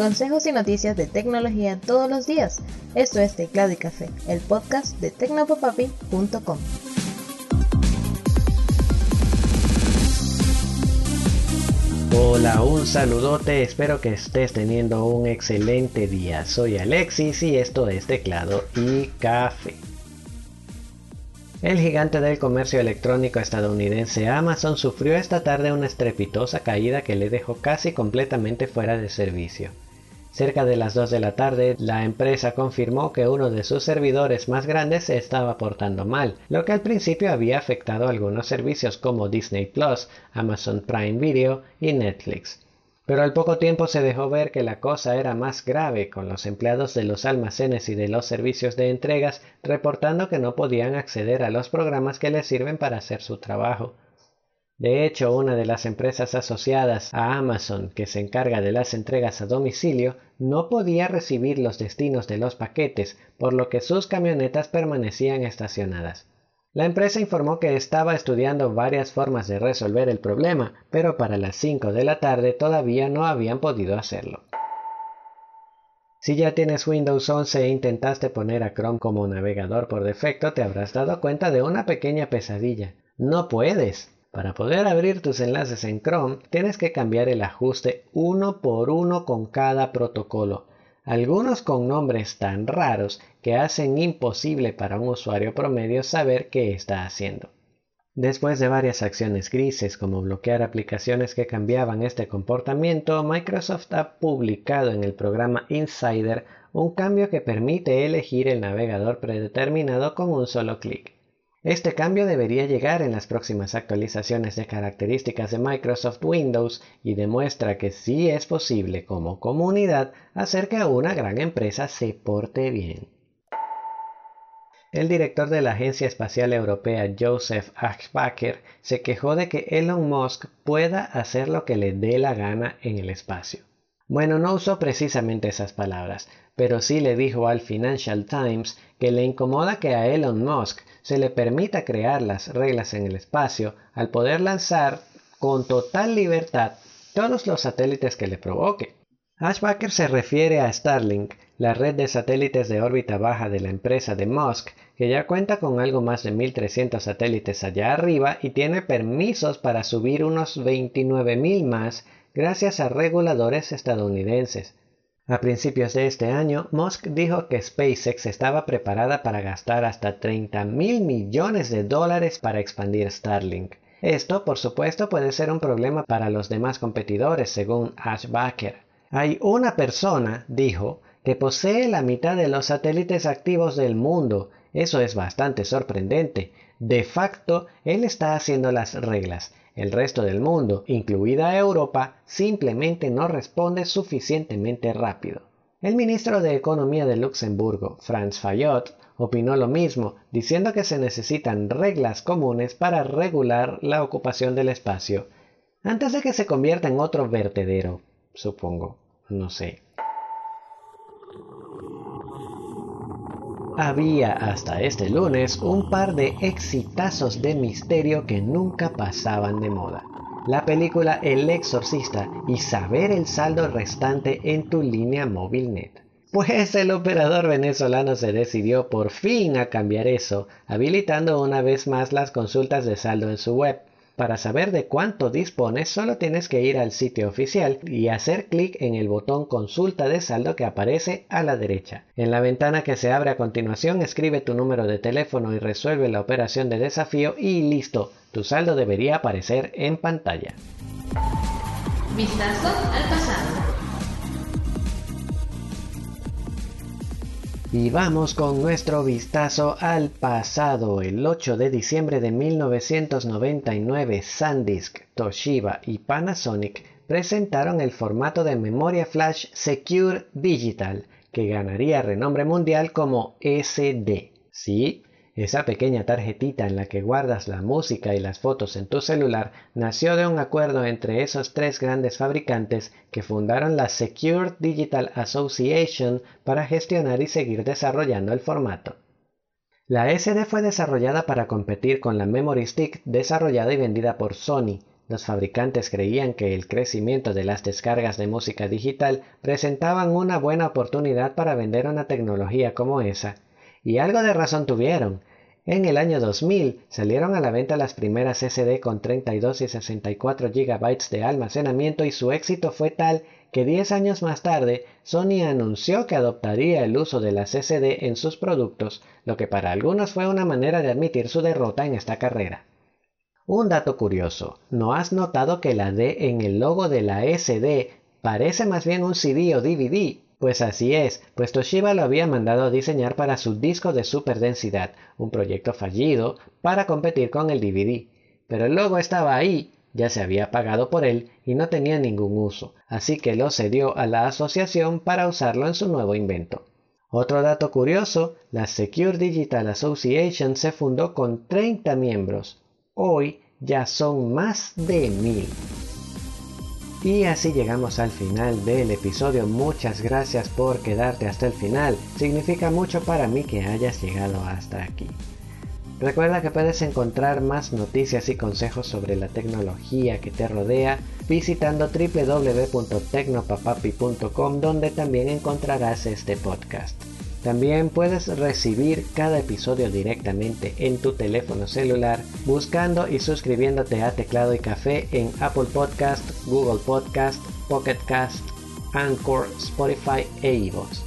Consejos y noticias de tecnología todos los días. Esto es Teclado y Café, el podcast de tecnopopapi.com. Hola, un saludote, espero que estés teniendo un excelente día. Soy Alexis y esto es Teclado y Café. El gigante del comercio electrónico estadounidense Amazon sufrió esta tarde una estrepitosa caída que le dejó casi completamente fuera de servicio. Cerca de las 2 de la tarde, la empresa confirmó que uno de sus servidores más grandes se estaba portando mal, lo que al principio había afectado a algunos servicios como Disney Plus, Amazon Prime Video y Netflix. Pero al poco tiempo se dejó ver que la cosa era más grave, con los empleados de los almacenes y de los servicios de entregas reportando que no podían acceder a los programas que les sirven para hacer su trabajo. De hecho, una de las empresas asociadas a Amazon que se encarga de las entregas a domicilio no podía recibir los destinos de los paquetes, por lo que sus camionetas permanecían estacionadas. La empresa informó que estaba estudiando varias formas de resolver el problema, pero para las 5 de la tarde todavía no habían podido hacerlo. Si ya tienes Windows 11 e intentaste poner a Chrome como navegador por defecto, te habrás dado cuenta de una pequeña pesadilla. No puedes. Para poder abrir tus enlaces en Chrome, tienes que cambiar el ajuste uno por uno con cada protocolo, algunos con nombres tan raros que hacen imposible para un usuario promedio saber qué está haciendo. Después de varias acciones grises como bloquear aplicaciones que cambiaban este comportamiento, Microsoft ha publicado en el programa Insider un cambio que permite elegir el navegador predeterminado con un solo clic. Este cambio debería llegar en las próximas actualizaciones de características de Microsoft Windows y demuestra que sí es posible como comunidad hacer que una gran empresa se porte bien. El director de la Agencia Espacial Europea, Joseph Aschbacher, se quejó de que Elon Musk pueda hacer lo que le dé la gana en el espacio. Bueno, no usó precisamente esas palabras, pero sí le dijo al Financial Times que le incomoda que a Elon Musk se le permita crear las reglas en el espacio al poder lanzar con total libertad todos los satélites que le provoque. Ashbacker se refiere a Starlink, la red de satélites de órbita baja de la empresa de Musk, que ya cuenta con algo más de 1.300 satélites allá arriba y tiene permisos para subir unos 29.000 más gracias a reguladores estadounidenses. A principios de este año, Musk dijo que SpaceX estaba preparada para gastar hasta 30 mil millones de dólares para expandir Starlink. Esto, por supuesto, puede ser un problema para los demás competidores, según Ash Baker. Hay una persona, dijo, que posee la mitad de los satélites activos del mundo. Eso es bastante sorprendente. De facto, él está haciendo las reglas. El resto del mundo, incluida Europa, simplemente no responde suficientemente rápido. El ministro de Economía de Luxemburgo, Franz Fayot, opinó lo mismo, diciendo que se necesitan reglas comunes para regular la ocupación del espacio, antes de que se convierta en otro vertedero, supongo, no sé. Había hasta este lunes un par de exitazos de misterio que nunca pasaban de moda. La película El Exorcista y saber el saldo restante en tu línea móvil net. Pues el operador venezolano se decidió por fin a cambiar eso, habilitando una vez más las consultas de saldo en su web. Para saber de cuánto dispones, solo tienes que ir al sitio oficial y hacer clic en el botón Consulta de saldo que aparece a la derecha. En la ventana que se abre a continuación, escribe tu número de teléfono y resuelve la operación de desafío y listo, tu saldo debería aparecer en pantalla. Vistazo al pasado. Y vamos con nuestro vistazo al pasado. El 8 de diciembre de 1999, SanDisk, Toshiba y Panasonic presentaron el formato de memoria flash Secure Digital, que ganaría renombre mundial como SD. Sí, esa pequeña tarjetita en la que guardas la música y las fotos en tu celular nació de un acuerdo entre esos tres grandes fabricantes que fundaron la Secure Digital Association para gestionar y seguir desarrollando el formato. La SD fue desarrollada para competir con la Memory Stick desarrollada y vendida por Sony. Los fabricantes creían que el crecimiento de las descargas de música digital presentaban una buena oportunidad para vender una tecnología como esa, y algo de razón tuvieron. En el año 2000 salieron a la venta las primeras SD con 32 y 64 GB de almacenamiento y su éxito fue tal que 10 años más tarde Sony anunció que adoptaría el uso de las SD en sus productos, lo que para algunos fue una manera de admitir su derrota en esta carrera. Un dato curioso, ¿no has notado que la D en el logo de la SD parece más bien un CD o DVD? Pues así es, pues Toshiba lo había mandado a diseñar para su disco de superdensidad, un proyecto fallido para competir con el DVD. Pero el logo estaba ahí, ya se había pagado por él y no tenía ningún uso, así que lo cedió a la asociación para usarlo en su nuevo invento. Otro dato curioso, la Secure Digital Association se fundó con 30 miembros, Hoy ya son más de mil. Y así llegamos al final del episodio. Muchas gracias por quedarte hasta el final. Significa mucho para mí que hayas llegado hasta aquí. Recuerda que puedes encontrar más noticias y consejos sobre la tecnología que te rodea visitando www.tecnopapapi.com donde también encontrarás este podcast. También puedes recibir cada episodio directamente en tu teléfono celular buscando y suscribiéndote a Teclado y Café en Apple Podcast, Google Podcast, Pocket Cast, Anchor, Spotify e iVoox.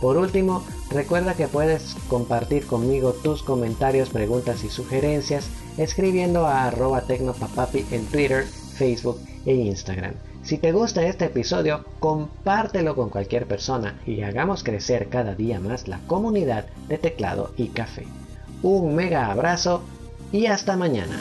Por último, recuerda que puedes compartir conmigo tus comentarios, preguntas y sugerencias escribiendo a arroba tecnopapapi en Twitter, Facebook e Instagram. Si te gusta este episodio, compártelo con cualquier persona y hagamos crecer cada día más la comunidad de teclado y café. Un mega abrazo y hasta mañana.